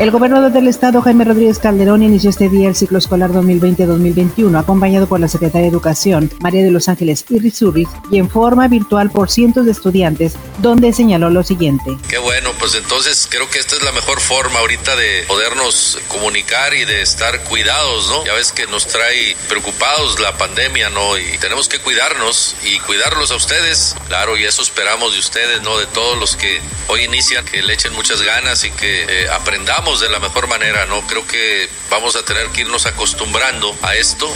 El gobernador del estado, Jaime Rodríguez Calderón, inició este día el ciclo escolar 2020-2021, acompañado por la secretaria de Educación, María de los Ángeles Irrizurriz, y en forma virtual por cientos de estudiantes, donde señaló lo siguiente. Qué bueno, pues entonces creo que esta es la mejor forma ahorita de podernos comunicar y de estar cuidados, ¿no? Ya ves que nos trae preocupados la pandemia, ¿no? Y tenemos que cuidarnos y cuidarlos a ustedes, claro, y eso esperamos de ustedes, ¿no? De todos los que hoy inician, que le echen muchas ganas y que eh, aprendamos de la mejor manera, ¿no? Creo que vamos a tener que irnos acostumbrando a esto.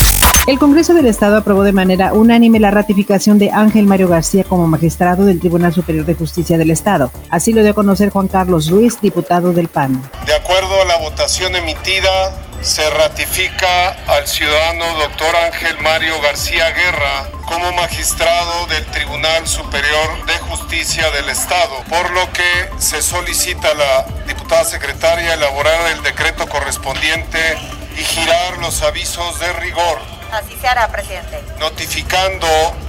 El Congreso del Estado aprobó de manera unánime la ratificación de Ángel Mario García como magistrado del Tribunal Superior de Justicia del Estado. Así lo dio a conocer Juan Carlos Ruiz, diputado del PAN. De acuerdo a la votación emitida, se ratifica al ciudadano doctor Ángel Mario García Guerra como magistrado del Tribunal Superior de Justicia del Estado, por lo que se solicita a la diputada secretaria elaborar el decreto correspondiente y girar los avisos de rigor. Así se hará, presidente. Notificando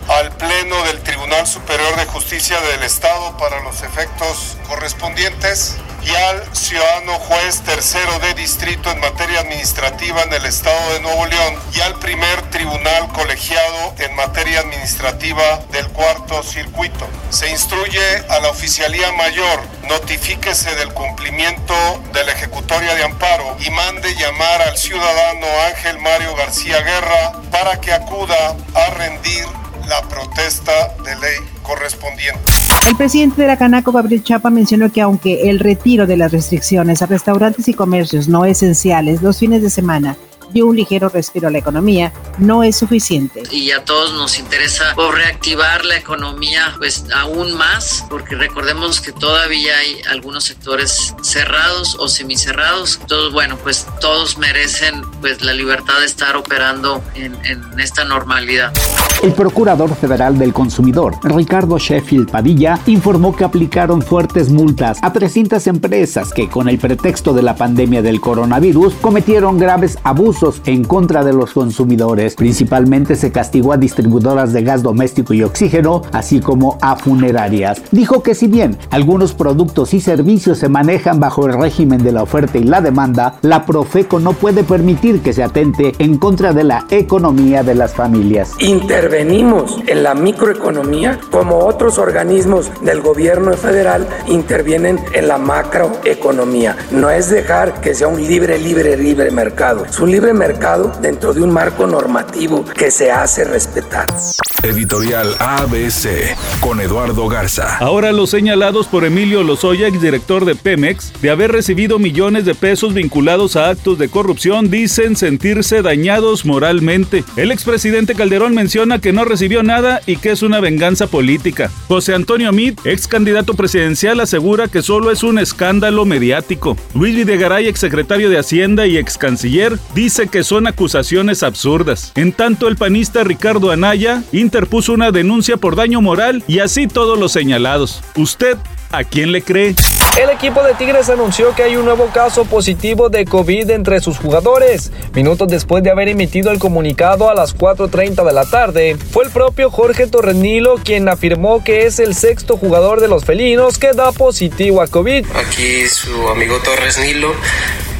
al Pleno del Tribunal Superior de Justicia del Estado para los efectos correspondientes y al ciudadano juez tercero de distrito en materia administrativa en el estado de Nuevo León y al primer tribunal colegiado en materia administrativa del cuarto circuito. Se instruye a la oficialía mayor, notifíquese del cumplimiento de la ejecutoria de amparo y mande llamar al ciudadano Ángel Mario García Guerra para que acuda a rendir la protesta de ley correspondiente. El presidente de la Canaco, Gabriel Chapa, mencionó que aunque el retiro de las restricciones a restaurantes y comercios no esenciales los fines de semana dio un ligero respiro a la economía, no es suficiente. Y a todos nos interesa reactivar la economía pues aún más, porque recordemos que todavía hay algunos sectores cerrados o semicerrados. Entonces, bueno, pues todos merecen pues la libertad de estar operando en, en esta normalidad. El Procurador Federal del Consumidor, Ricardo Sheffield Padilla, informó que aplicaron fuertes multas a 300 empresas que con el pretexto de la pandemia del coronavirus cometieron graves abusos en contra de los consumidores. Principalmente se castigó a distribuidoras de gas doméstico y oxígeno, así como a funerarias. Dijo que si bien algunos productos y servicios se manejan bajo el régimen de la oferta y la demanda, la Profeco no puede permitir que se atente en contra de la economía de las familias. Intervenimos en la microeconomía como otros organismos del gobierno federal intervienen en la macroeconomía. No es dejar que sea un libre, libre, libre mercado. Es un libre mercado dentro de un marco normativo que se hace respetar. Editorial ABC con Eduardo Garza. Ahora los señalados por Emilio Lozoya, exdirector de Pemex, de haber recibido millones de pesos vinculados a actos de corrupción, dicen sentirse dañados moralmente. El expresidente Calderón menciona que no recibió nada y que es una venganza política. José Antonio Meade, ex candidato presidencial, asegura que solo es un escándalo mediático. Luis Videgaray, exsecretario de Hacienda y ex canciller, dice que son acusaciones absurdas. En tanto, el panista Ricardo Anaya, interpuso una denuncia por daño moral y así todos los señalados. ¿Usted a quién le cree? El equipo de Tigres anunció que hay un nuevo caso positivo de COVID entre sus jugadores. Minutos después de haber emitido el comunicado a las 4.30 de la tarde, fue el propio Jorge Torrenilo quien afirmó que es el sexto jugador de los felinos que da positivo a COVID. Aquí su amigo Torres Nilo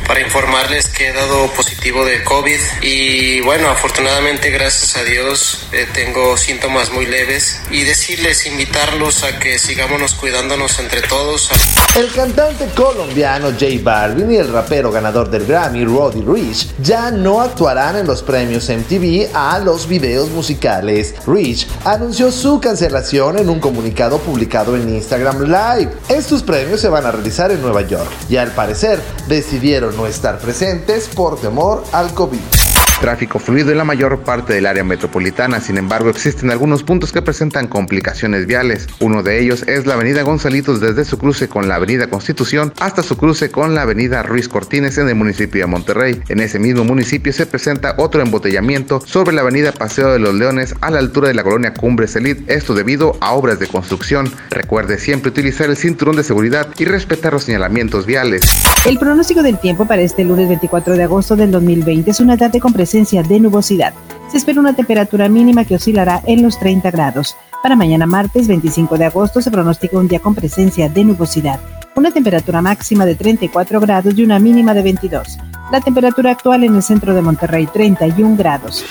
para informarles que he dado positivo de COVID y bueno, afortunadamente gracias a Dios eh, tengo síntomas muy leves y decirles, invitarlos a que sigámonos cuidándonos entre todos. El cantante colombiano J Balvin y el rapero ganador del Grammy Roddy Rich ya no actuarán en los premios MTV a los videos musicales. Rich anunció su cancelación en un comunicado publicado en Instagram Live. Estos premios se van a realizar en Nueva York y al parecer decidieron no estar presentes por temor al COVID tráfico fluido en la mayor parte del área metropolitana, sin embargo existen algunos puntos que presentan complicaciones viales. Uno de ellos es la avenida Gonzalitos desde su cruce con la avenida Constitución hasta su cruce con la avenida Ruiz Cortines en el municipio de Monterrey. En ese mismo municipio se presenta otro embotellamiento sobre la avenida Paseo de los Leones a la altura de la colonia Cumbre Celit, esto debido a obras de construcción. Recuerde siempre utilizar el cinturón de seguridad y respetar los señalamientos viales. El pronóstico del tiempo para este lunes 24 de agosto del 2020 es una tarde con presencia de nubosidad Se espera una temperatura mínima que oscilará en los 30 grados. Para mañana martes 25 de agosto se pronostica un día con presencia de nubosidad, una temperatura máxima de 34 grados y una mínima de 22. La temperatura actual en el centro de Monterrey 31 grados.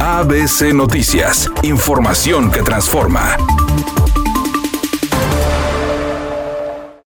ABC Noticias, información que transforma.